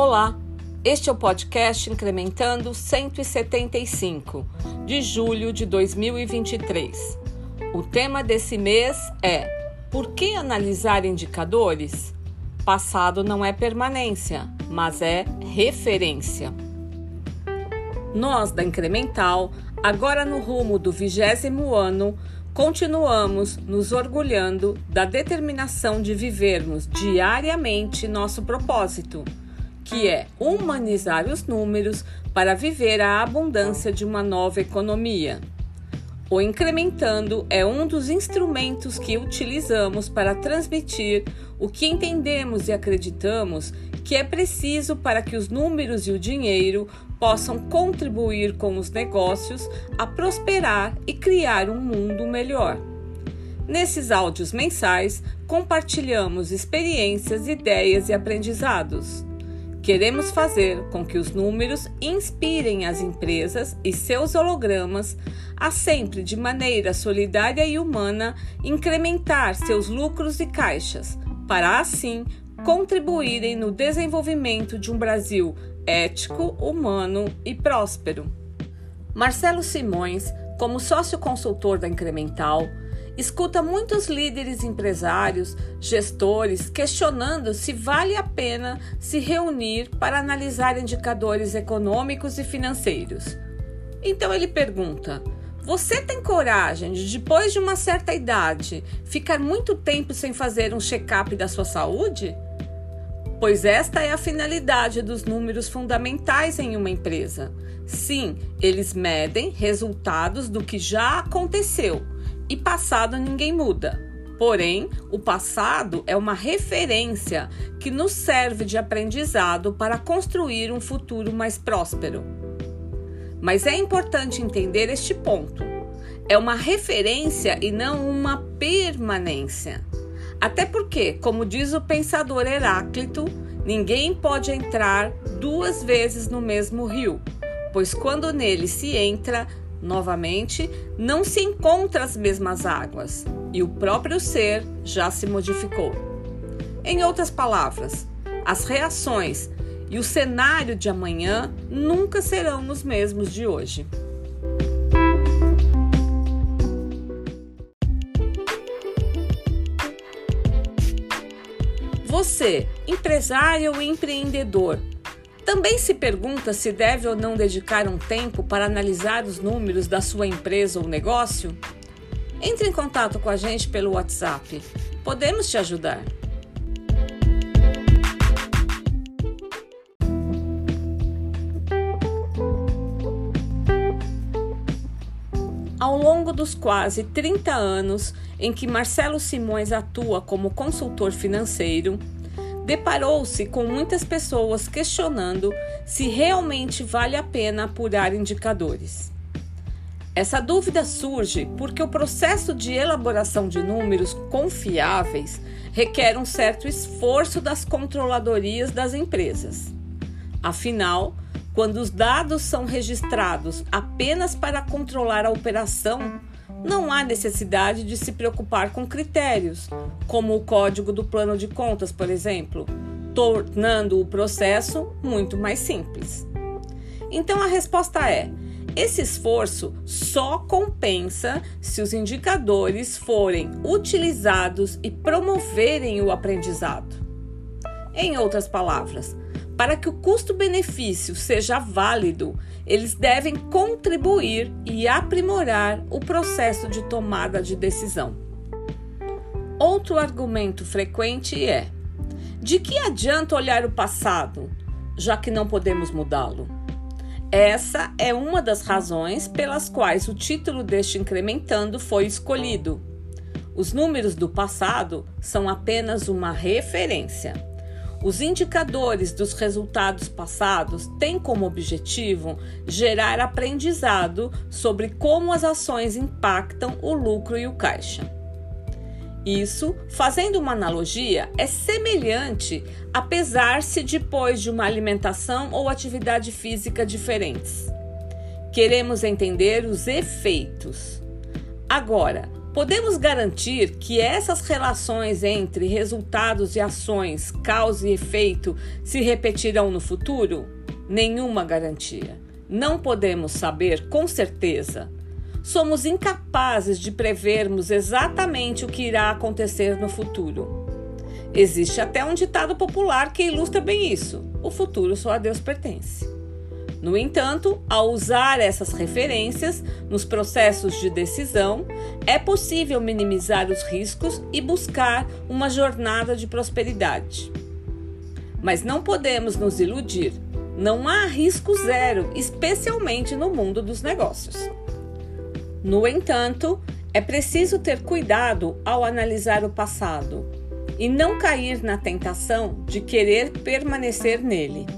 Olá, este é o podcast Incrementando 175, de julho de 2023. O tema desse mês é Por que analisar indicadores? Passado não é permanência, mas é referência. Nós da Incremental, agora no rumo do vigésimo ano, continuamos nos orgulhando da determinação de vivermos diariamente nosso propósito que é humanizar os números para viver a abundância de uma nova economia. O incrementando é um dos instrumentos que utilizamos para transmitir o que entendemos e acreditamos que é preciso para que os números e o dinheiro possam contribuir com os negócios a prosperar e criar um mundo melhor. Nesses áudios mensais, compartilhamos experiências, ideias e aprendizados. Queremos fazer com que os números inspirem as empresas e seus hologramas a sempre, de maneira solidária e humana, incrementar seus lucros e caixas, para assim contribuírem no desenvolvimento de um Brasil ético, humano e próspero. Marcelo Simões, como sócio consultor da Incremental, escuta muitos líderes empresários, gestores questionando se vale a pena se reunir para analisar indicadores econômicos e financeiros. Então ele pergunta: Você tem coragem de, depois de uma certa idade, ficar muito tempo sem fazer um check-up da sua saúde? Pois esta é a finalidade dos números fundamentais em uma empresa. Sim, eles medem resultados do que já aconteceu e passado ninguém muda. Porém, o passado é uma referência que nos serve de aprendizado para construir um futuro mais próspero. Mas é importante entender este ponto. É uma referência e não uma permanência. Até porque, como diz o pensador Heráclito, ninguém pode entrar duas vezes no mesmo rio, pois quando nele se entra, Novamente, não se encontra as mesmas águas e o próprio ser já se modificou. Em outras palavras, as reações e o cenário de amanhã nunca serão os mesmos de hoje. Você, empresário ou empreendedor, também se pergunta se deve ou não dedicar um tempo para analisar os números da sua empresa ou negócio? Entre em contato com a gente pelo WhatsApp. Podemos te ajudar. Ao longo dos quase 30 anos em que Marcelo Simões atua como consultor financeiro, deparou-se com muitas pessoas questionando se realmente vale a pena apurar indicadores. Essa dúvida surge porque o processo de elaboração de números confiáveis requer um certo esforço das controladorias das empresas. Afinal, quando os dados são registrados apenas para controlar a operação, não há necessidade de se preocupar com critérios, como o código do plano de contas, por exemplo, tornando o processo muito mais simples. Então a resposta é: esse esforço só compensa se os indicadores forem utilizados e promoverem o aprendizado. Em outras palavras, para que o custo-benefício seja válido, eles devem contribuir e aprimorar o processo de tomada de decisão. Outro argumento frequente é: de que adianta olhar o passado, já que não podemos mudá-lo? Essa é uma das razões pelas quais o título deste incrementando foi escolhido. Os números do passado são apenas uma referência. Os indicadores dos resultados passados têm como objetivo gerar aprendizado sobre como as ações impactam o lucro e o caixa. Isso, fazendo uma analogia, é semelhante a pesar-se depois de uma alimentação ou atividade física diferentes. Queremos entender os efeitos. Agora, Podemos garantir que essas relações entre resultados e ações, causa e efeito, se repetirão no futuro? Nenhuma garantia. Não podemos saber com certeza. Somos incapazes de prevermos exatamente o que irá acontecer no futuro. Existe até um ditado popular que ilustra bem isso: o futuro só a Deus pertence. No entanto, ao usar essas referências nos processos de decisão, é possível minimizar os riscos e buscar uma jornada de prosperidade. Mas não podemos nos iludir. Não há risco zero, especialmente no mundo dos negócios. No entanto, é preciso ter cuidado ao analisar o passado e não cair na tentação de querer permanecer nele.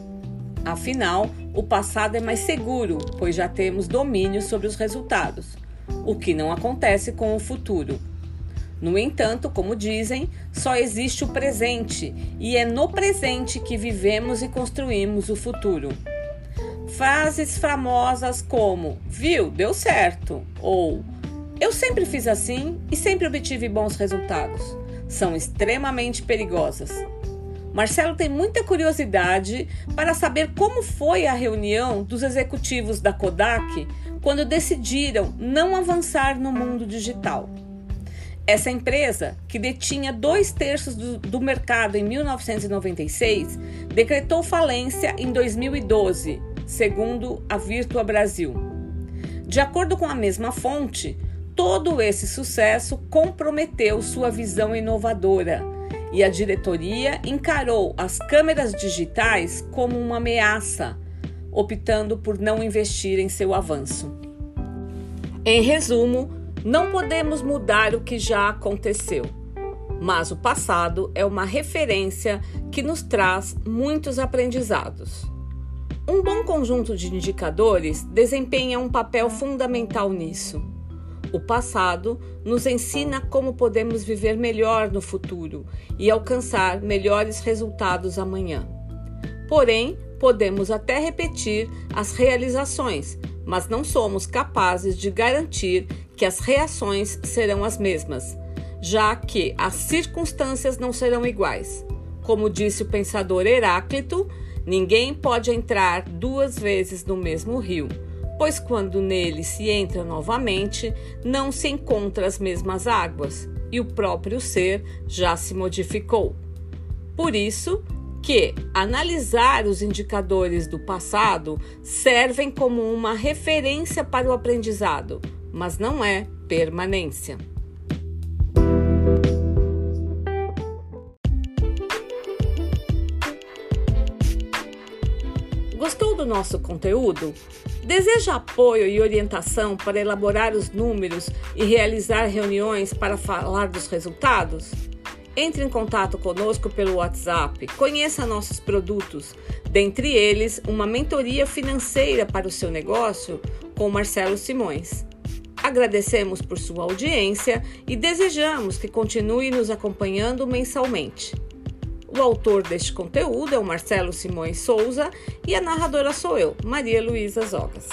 Afinal, o passado é mais seguro, pois já temos domínio sobre os resultados, o que não acontece com o futuro. No entanto, como dizem, só existe o presente e é no presente que vivemos e construímos o futuro. Frases famosas como viu, deu certo ou eu sempre fiz assim e sempre obtive bons resultados são extremamente perigosas. Marcelo tem muita curiosidade para saber como foi a reunião dos executivos da Kodak quando decidiram não avançar no mundo digital. Essa empresa, que detinha dois terços do, do, mercado em 1996, decretou falência em 2012, segundo a Virtua Brasil. De acordo com a mesma fonte, todo esse sucesso comprometeu sua visão inovadora e a diretoria encarou as câmeras digitais como uma ameaça, optando por não investir em seu avanço. Em resumo, não podemos mudar o que já aconteceu, mas o passado é uma referência que nos traz muitos aprendizados. Um bom conjunto de indicadores desempenha um papel fundamental nisso. O passado nos ensina como podemos viver melhor no futuro e alcançar melhores resultados amanhã. Porém, podemos até repetir as realizações, mas não somos capazes de garantir que as reações serão as mesmas, já que as circunstâncias não serão iguais. Como disse o pensador Heráclito, ninguém pode entrar duas vezes no mesmo rio pois quando nele se entra novamente, não se encontra as mesmas águas e o próprio ser já se modificou. Por isso que analisar os indicadores do passado servem como uma referência para o aprendizado, mas não é permanência. Nosso conteúdo? Deseja apoio e orientação para elaborar os números e realizar reuniões para falar dos resultados? Entre em contato conosco pelo WhatsApp, conheça nossos produtos, dentre eles uma mentoria financeira para o seu negócio com Marcelo Simões. Agradecemos por sua audiência e desejamos que continue nos acompanhando mensalmente. O autor deste conteúdo é o Marcelo Simões Souza e a narradora sou eu, Maria Luísa Zogas.